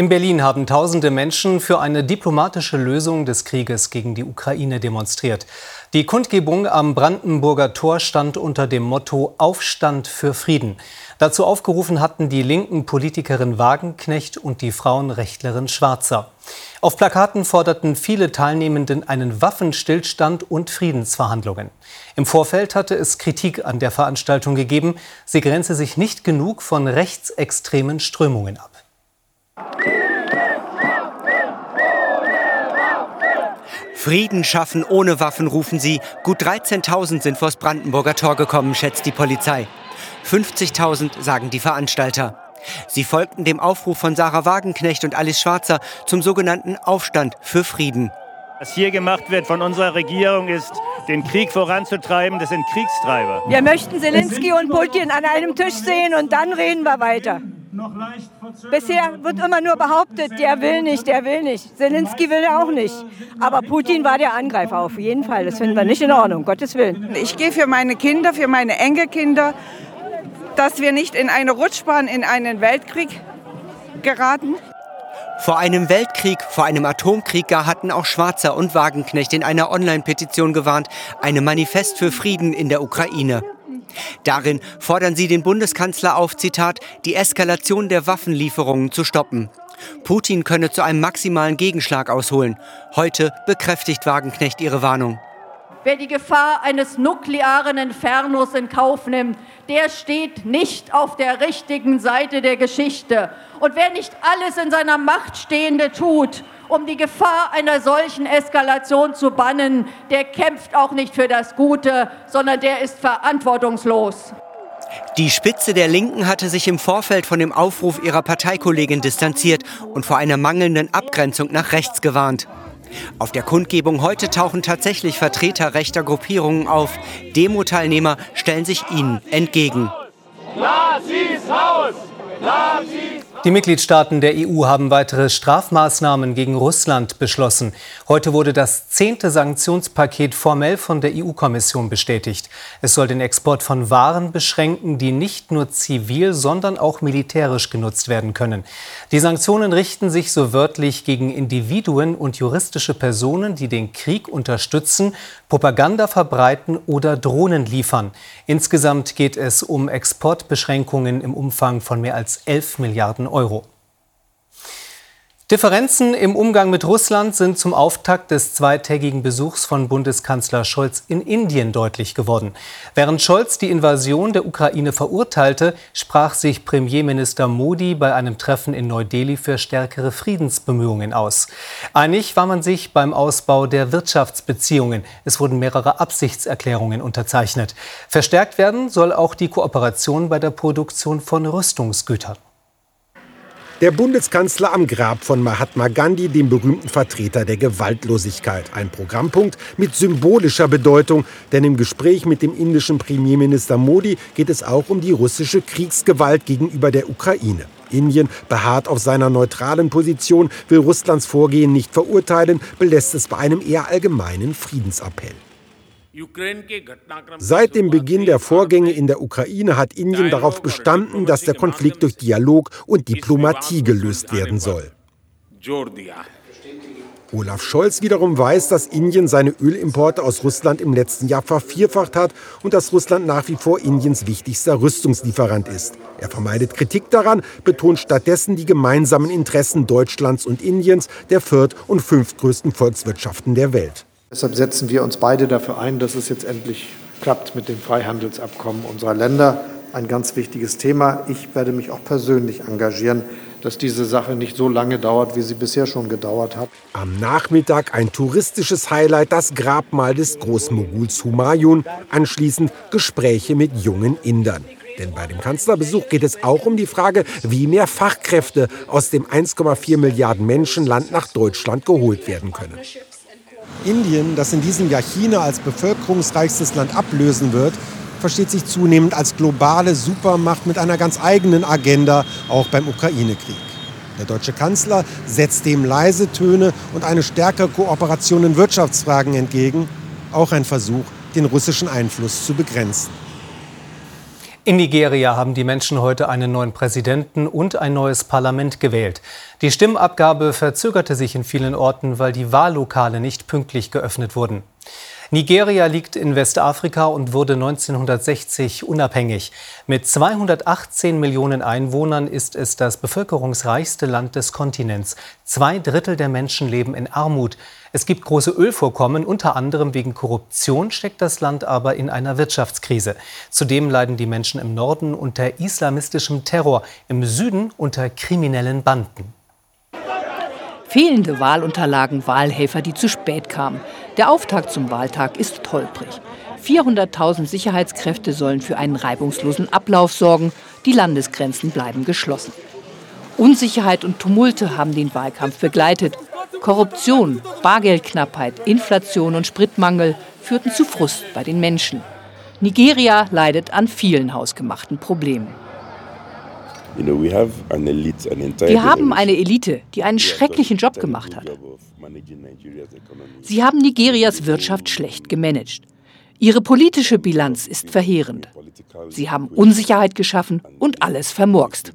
In Berlin haben tausende Menschen für eine diplomatische Lösung des Krieges gegen die Ukraine demonstriert. Die Kundgebung am Brandenburger Tor stand unter dem Motto Aufstand für Frieden. Dazu aufgerufen hatten die linken Politikerin Wagenknecht und die Frauenrechtlerin Schwarzer. Auf Plakaten forderten viele Teilnehmenden einen Waffenstillstand und Friedensverhandlungen. Im Vorfeld hatte es Kritik an der Veranstaltung gegeben. Sie grenze sich nicht genug von rechtsextremen Strömungen ab. Frieden schaffen ohne Waffen, rufen sie. Gut 13.000 sind vors Brandenburger Tor gekommen, schätzt die Polizei. 50.000 sagen die Veranstalter. Sie folgten dem Aufruf von Sarah Wagenknecht und Alice Schwarzer zum sogenannten Aufstand für Frieden. Was hier gemacht wird von unserer Regierung ist, den Krieg voranzutreiben. Das sind Kriegstreiber. Wir möchten Zelensky und Putin an einem Tisch sehen und dann reden wir weiter. Bisher wird immer nur behauptet, der will nicht, der will nicht. Zelensky will ja auch nicht. Aber Putin war der Angreifer auf jeden Fall. Das finden wir nicht in Ordnung, Gottes Willen. Ich gehe für meine Kinder, für meine Enkelkinder, dass wir nicht in eine Rutschbahn, in einen Weltkrieg geraten. Vor einem Weltkrieg, vor einem Atomkrieg gar hatten auch Schwarzer und Wagenknecht in einer Online-Petition gewarnt, einem Manifest für Frieden in der Ukraine. Darin fordern sie den Bundeskanzler auf, Zitat, die Eskalation der Waffenlieferungen zu stoppen. Putin könne zu einem maximalen Gegenschlag ausholen. Heute bekräftigt Wagenknecht ihre Warnung. Wer die Gefahr eines nuklearen Infernos in Kauf nimmt, der steht nicht auf der richtigen Seite der Geschichte. Und wer nicht alles in seiner Macht Stehende tut, um die Gefahr einer solchen Eskalation zu bannen, der kämpft auch nicht für das Gute, sondern der ist verantwortungslos. Die Spitze der Linken hatte sich im Vorfeld von dem Aufruf ihrer Parteikollegin distanziert und vor einer mangelnden Abgrenzung nach rechts gewarnt. Auf der Kundgebung heute tauchen tatsächlich Vertreter rechter Gruppierungen auf. Demo-Teilnehmer stellen sich ihnen entgegen. Die Mitgliedstaaten der EU haben weitere Strafmaßnahmen gegen Russland beschlossen. Heute wurde das zehnte Sanktionspaket formell von der EU-Kommission bestätigt. Es soll den Export von Waren beschränken, die nicht nur zivil, sondern auch militärisch genutzt werden können. Die Sanktionen richten sich so wörtlich gegen Individuen und juristische Personen, die den Krieg unterstützen, Propaganda verbreiten oder Drohnen liefern. Insgesamt geht es um Exportbeschränkungen im Umfang von mehr als 11 Milliarden Euro. Differenzen im Umgang mit Russland sind zum Auftakt des zweitägigen Besuchs von Bundeskanzler Scholz in Indien deutlich geworden. Während Scholz die Invasion der Ukraine verurteilte, sprach sich Premierminister Modi bei einem Treffen in Neu-Delhi für stärkere Friedensbemühungen aus. Einig war man sich beim Ausbau der Wirtschaftsbeziehungen. Es wurden mehrere Absichtserklärungen unterzeichnet. Verstärkt werden soll auch die Kooperation bei der Produktion von Rüstungsgütern. Der Bundeskanzler am Grab von Mahatma Gandhi, dem berühmten Vertreter der Gewaltlosigkeit. Ein Programmpunkt mit symbolischer Bedeutung, denn im Gespräch mit dem indischen Premierminister Modi geht es auch um die russische Kriegsgewalt gegenüber der Ukraine. Indien beharrt auf seiner neutralen Position, will Russlands Vorgehen nicht verurteilen, belässt es bei einem eher allgemeinen Friedensappell. Seit dem Beginn der Vorgänge in der Ukraine hat Indien darauf bestanden, dass der Konflikt durch Dialog und Diplomatie gelöst werden soll. Olaf Scholz wiederum weiß, dass Indien seine Ölimporte aus Russland im letzten Jahr vervierfacht hat und dass Russland nach wie vor Indiens wichtigster Rüstungslieferant ist. Er vermeidet Kritik daran, betont stattdessen die gemeinsamen Interessen Deutschlands und Indiens, der viert- und fünftgrößten Volkswirtschaften der Welt. Deshalb setzen wir uns beide dafür ein, dass es jetzt endlich klappt mit dem Freihandelsabkommen unserer Länder. Ein ganz wichtiges Thema. Ich werde mich auch persönlich engagieren, dass diese Sache nicht so lange dauert, wie sie bisher schon gedauert hat. Am Nachmittag ein touristisches Highlight, das Grabmal des Großmoguls Humayun. Anschließend Gespräche mit jungen Indern. Denn bei dem Kanzlerbesuch geht es auch um die Frage, wie mehr Fachkräfte aus dem 1,4 Milliarden Menschenland nach Deutschland geholt werden können. Indien, das in diesem Jahr China als bevölkerungsreichstes Land ablösen wird, versteht sich zunehmend als globale Supermacht mit einer ganz eigenen Agenda, auch beim Ukraine-Krieg. Der deutsche Kanzler setzt dem leise Töne und eine stärkere Kooperation in Wirtschaftsfragen entgegen. Auch ein Versuch, den russischen Einfluss zu begrenzen. In Nigeria haben die Menschen heute einen neuen Präsidenten und ein neues Parlament gewählt. Die Stimmabgabe verzögerte sich in vielen Orten, weil die Wahllokale nicht pünktlich geöffnet wurden. Nigeria liegt in Westafrika und wurde 1960 unabhängig. Mit 218 Millionen Einwohnern ist es das bevölkerungsreichste Land des Kontinents. Zwei Drittel der Menschen leben in Armut. Es gibt große Ölvorkommen, unter anderem wegen Korruption steckt das Land aber in einer Wirtschaftskrise. Zudem leiden die Menschen im Norden unter islamistischem Terror, im Süden unter kriminellen Banden. Fehlende Wahlunterlagen, Wahlhelfer, die zu spät kamen. Der Auftakt zum Wahltag ist holprig. 400.000 Sicherheitskräfte sollen für einen reibungslosen Ablauf sorgen. Die Landesgrenzen bleiben geschlossen. Unsicherheit und Tumulte haben den Wahlkampf begleitet. Korruption, Bargeldknappheit, Inflation und Spritmangel führten zu Frust bei den Menschen. Nigeria leidet an vielen hausgemachten Problemen. Wir haben eine Elite, die einen schrecklichen Job gemacht hat. Sie haben Nigerias Wirtschaft schlecht gemanagt. Ihre politische Bilanz ist verheerend. Sie haben Unsicherheit geschaffen und alles vermurkst.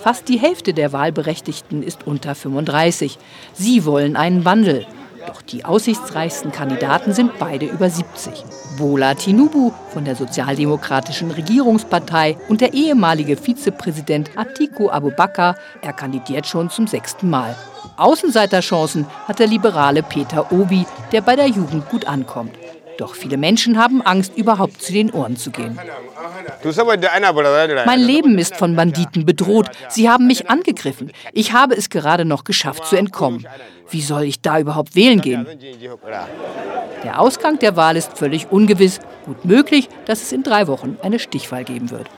Fast die Hälfte der Wahlberechtigten ist unter 35. Sie wollen einen Wandel. Doch die aussichtsreichsten Kandidaten sind beide über 70. Bola Tinubu von der sozialdemokratischen Regierungspartei und der ehemalige Vizepräsident Atiku Abubakar, er kandidiert schon zum sechsten Mal. Außenseiterchancen hat der liberale Peter Obi, der bei der Jugend gut ankommt. Doch viele Menschen haben Angst, überhaupt zu den Ohren zu gehen. Mein Leben ist von Banditen bedroht. Sie haben mich angegriffen. Ich habe es gerade noch geschafft zu entkommen. Wie soll ich da überhaupt wählen gehen? Der Ausgang der Wahl ist völlig ungewiss. Gut möglich, dass es in drei Wochen eine Stichwahl geben wird.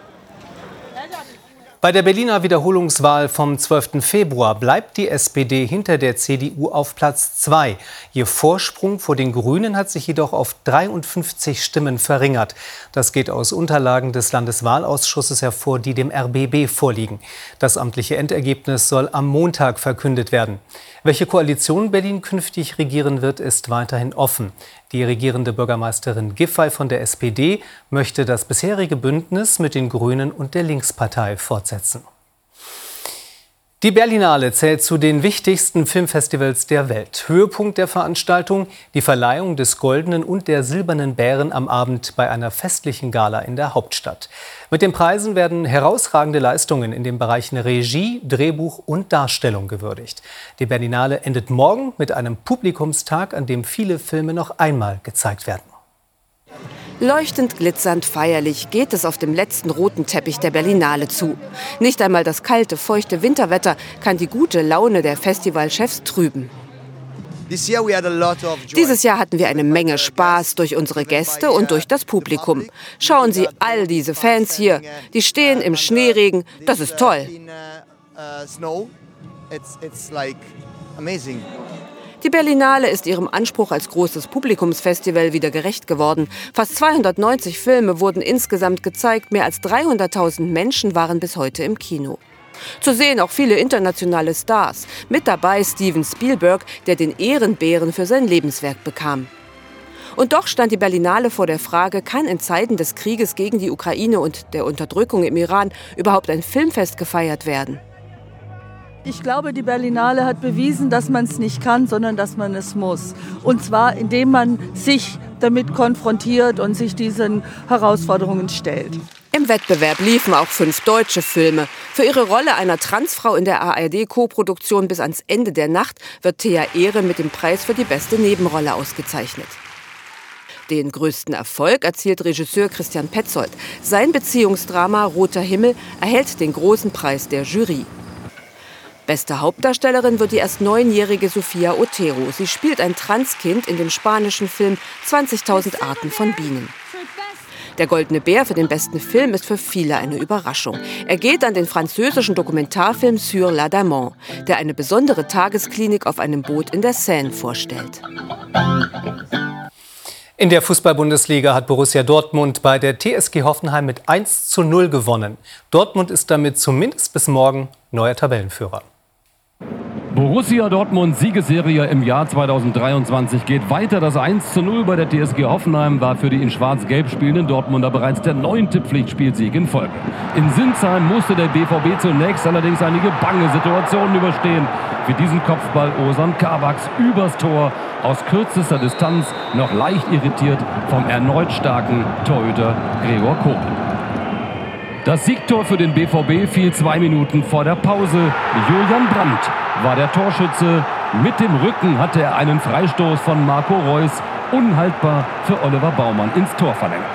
Bei der Berliner Wiederholungswahl vom 12. Februar bleibt die SPD hinter der CDU auf Platz 2. Ihr Vorsprung vor den Grünen hat sich jedoch auf 53 Stimmen verringert. Das geht aus Unterlagen des Landeswahlausschusses hervor, die dem RBB vorliegen. Das amtliche Endergebnis soll am Montag verkündet werden. Welche Koalition Berlin künftig regieren wird, ist weiterhin offen. Die regierende Bürgermeisterin Giffey von der SPD möchte das bisherige Bündnis mit den Grünen und der Linkspartei fortsetzen. Die Berlinale zählt zu den wichtigsten Filmfestivals der Welt. Höhepunkt der Veranstaltung die Verleihung des Goldenen und der Silbernen Bären am Abend bei einer festlichen Gala in der Hauptstadt. Mit den Preisen werden herausragende Leistungen in den Bereichen Regie, Drehbuch und Darstellung gewürdigt. Die Berlinale endet morgen mit einem Publikumstag, an dem viele Filme noch einmal gezeigt werden. Leuchtend, glitzernd, feierlich geht es auf dem letzten roten Teppich der Berlinale zu. Nicht einmal das kalte, feuchte Winterwetter kann die gute Laune der Festivalchefs trüben. Dieses Jahr hatten wir eine Menge Spaß durch unsere Gäste und durch das Publikum. Schauen Sie all diese Fans hier, die stehen im Schneeregen, das ist toll. Die Berlinale ist ihrem Anspruch als großes Publikumsfestival wieder gerecht geworden. Fast 290 Filme wurden insgesamt gezeigt, mehr als 300.000 Menschen waren bis heute im Kino. Zu sehen auch viele internationale Stars. Mit dabei Steven Spielberg, der den Ehrenbären für sein Lebenswerk bekam. Und doch stand die Berlinale vor der Frage, kann in Zeiten des Krieges gegen die Ukraine und der Unterdrückung im Iran überhaupt ein Filmfest gefeiert werden? Ich glaube, die Berlinale hat bewiesen, dass man es nicht kann, sondern dass man es muss. Und zwar, indem man sich damit konfrontiert und sich diesen Herausforderungen stellt. Im Wettbewerb liefen auch fünf deutsche Filme. Für ihre Rolle einer Transfrau in der ARD-Koproduktion bis ans Ende der Nacht wird Thea Ehre mit dem Preis für die beste Nebenrolle ausgezeichnet. Den größten Erfolg erzielt Regisseur Christian Petzold. Sein Beziehungsdrama Roter Himmel erhält den großen Preis der Jury. Beste Hauptdarstellerin wird die erst neunjährige Sofia Otero. Sie spielt ein Transkind in dem spanischen Film 20.000 Arten von Bienen. Der Goldene Bär für den besten Film ist für viele eine Überraschung. Er geht an den französischen Dokumentarfilm Sur l'Adamant, der eine besondere Tagesklinik auf einem Boot in der Seine vorstellt. In der Fußball-Bundesliga hat Borussia Dortmund bei der TSG Hoffenheim mit 1 zu 0 gewonnen. Dortmund ist damit zumindest bis morgen neuer Tabellenführer. Borussia Dortmund Siegesserie im Jahr 2023 geht weiter. Das 1 zu 0 bei der TSG Hoffenheim war für die in schwarz-gelb spielenden Dortmunder bereits der neunte Pflichtspielsieg in Folge. In Sinsheim musste der BVB zunächst allerdings einige bange Situationen überstehen. Wie diesen Kopfball Osan Kabaks übers Tor aus kürzester Distanz noch leicht irritiert vom erneut starken Torhüter Gregor Kobel. Das Siegtor für den BVB fiel zwei Minuten vor der Pause. Julian Brandt war der Torschütze. Mit dem Rücken hatte er einen Freistoß von Marco Reus unhaltbar für Oliver Baumann ins Tor verlängert.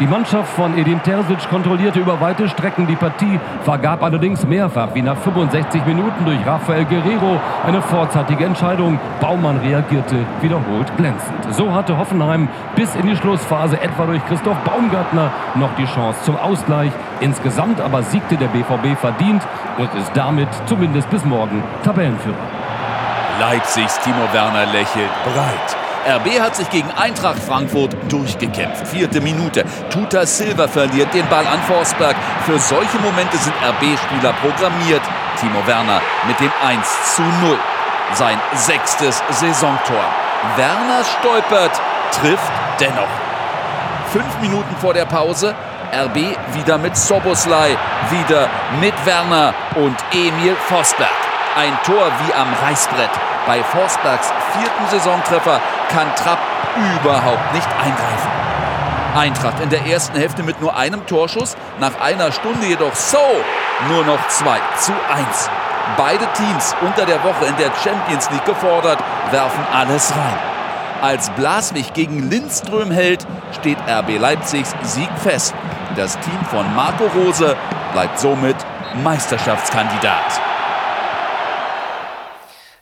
Die Mannschaft von Edin Terzic kontrollierte über weite Strecken die Partie, vergab allerdings mehrfach, wie nach 65 Minuten durch Rafael Guerrero, eine vorzeitige Entscheidung. Baumann reagierte wiederholt glänzend. So hatte Hoffenheim bis in die Schlussphase etwa durch Christoph Baumgartner noch die Chance zum Ausgleich. Insgesamt aber siegte der BVB verdient und ist damit zumindest bis morgen Tabellenführer. Leipzigs Timo Werner lächelt breit. RB hat sich gegen Eintracht Frankfurt durchgekämpft. Vierte Minute. Tuta Silva verliert den Ball an Forsberg. Für solche Momente sind RB-Spieler programmiert. Timo Werner mit dem 1 zu 0. Sein sechstes Saisontor. Werner stolpert, trifft dennoch. Fünf Minuten vor der Pause. RB wieder mit Soboslai, wieder mit Werner und Emil Forsberg. Ein Tor wie am Reißbrett. Bei Forsbergs vierten Saisontreffer kann Trapp überhaupt nicht eingreifen. Eintracht in der ersten Hälfte mit nur einem Torschuss, nach einer Stunde jedoch so nur noch 2 zu 1. Beide Teams unter der Woche in der Champions League gefordert, werfen alles rein. Als Blaswig gegen Lindström hält, steht RB Leipzigs Sieg fest. Das Team von Marco Rose bleibt somit Meisterschaftskandidat.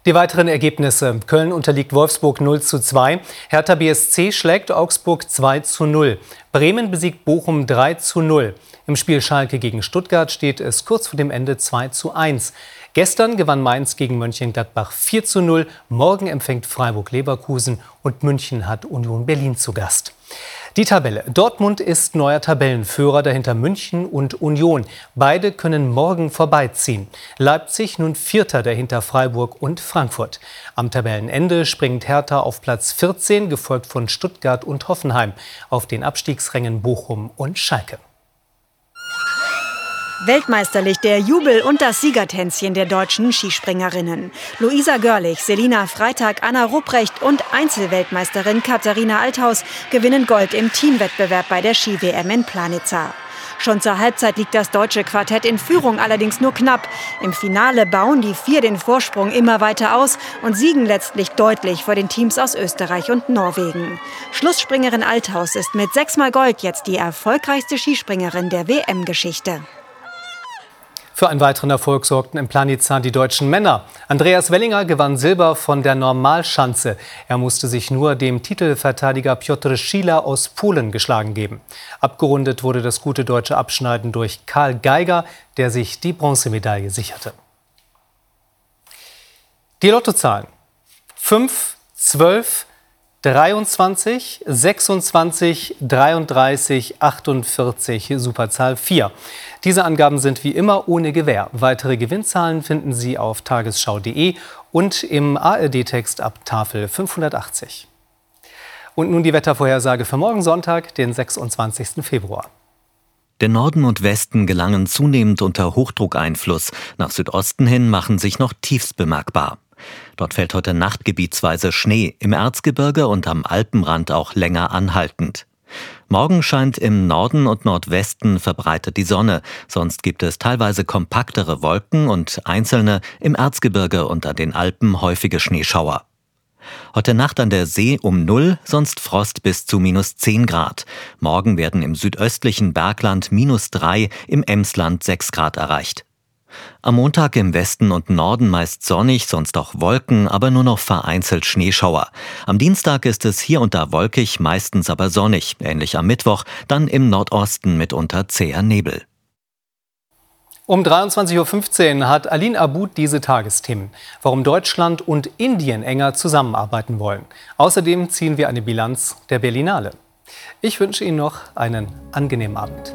Die weiteren Ergebnisse. Köln unterliegt Wolfsburg 0 zu 2. Hertha BSC schlägt Augsburg 2 zu 0. Bremen besiegt Bochum 3 zu 0. Im Spiel Schalke gegen Stuttgart steht es kurz vor dem Ende 2 zu 1. Gestern gewann Mainz gegen Mönchengladbach 4 zu 0. Morgen empfängt Freiburg Leverkusen und München hat Union Berlin zu Gast. Die Tabelle. Dortmund ist neuer Tabellenführer, dahinter München und Union. Beide können morgen vorbeiziehen. Leipzig nun Vierter, dahinter Freiburg und Frankfurt. Am Tabellenende springt Hertha auf Platz 14, gefolgt von Stuttgart und Hoffenheim. Auf den Abstiegsrängen Bochum und Schalke. Weltmeisterlich der Jubel und das Siegertänzchen der deutschen Skispringerinnen. Luisa Görlich, Selina Freitag, Anna Rupprecht und Einzelweltmeisterin Katharina Althaus gewinnen Gold im Teamwettbewerb bei der Ski-WM in Planitza. Schon zur Halbzeit liegt das deutsche Quartett in Führung, allerdings nur knapp. Im Finale bauen die vier den Vorsprung immer weiter aus und siegen letztlich deutlich vor den Teams aus Österreich und Norwegen. Schlussspringerin Althaus ist mit sechsmal Gold jetzt die erfolgreichste Skispringerin der WM-Geschichte. Für einen weiteren Erfolg sorgten im Planitza die deutschen Männer. Andreas Wellinger gewann Silber von der Normalschanze. Er musste sich nur dem Titelverteidiger Piotr Schila aus Polen geschlagen geben. Abgerundet wurde das gute deutsche Abschneiden durch Karl Geiger, der sich die Bronzemedaille sicherte. Die Lottozahlen 5, 12, 23, 26, 33, 48, Superzahl 4. Diese Angaben sind wie immer ohne Gewähr. Weitere Gewinnzahlen finden Sie auf tagesschau.de und im ARD-Text ab Tafel 580. Und nun die Wettervorhersage für morgen Sonntag, den 26. Februar. Der Norden und Westen gelangen zunehmend unter Hochdruckeinfluss. Nach Südosten hin machen sich noch Tiefs bemerkbar. Dort fällt heute Nacht gebietsweise Schnee, im Erzgebirge und am Alpenrand auch länger anhaltend. Morgen scheint im Norden und Nordwesten verbreitet die Sonne, sonst gibt es teilweise kompaktere Wolken und einzelne im Erzgebirge und an den Alpen häufige Schneeschauer. Heute Nacht an der See um Null, sonst Frost bis zu minus 10 Grad. Morgen werden im südöstlichen Bergland minus 3, im Emsland 6 Grad erreicht. Am Montag im Westen und Norden meist sonnig, sonst auch Wolken, aber nur noch vereinzelt Schneeschauer. Am Dienstag ist es hier und da wolkig, meistens aber sonnig, ähnlich am Mittwoch, dann im Nordosten mitunter zäher Nebel. Um 23.15 Uhr hat Aline Abud diese Tagesthemen, warum Deutschland und Indien enger zusammenarbeiten wollen. Außerdem ziehen wir eine Bilanz der Berlinale. Ich wünsche Ihnen noch einen angenehmen Abend.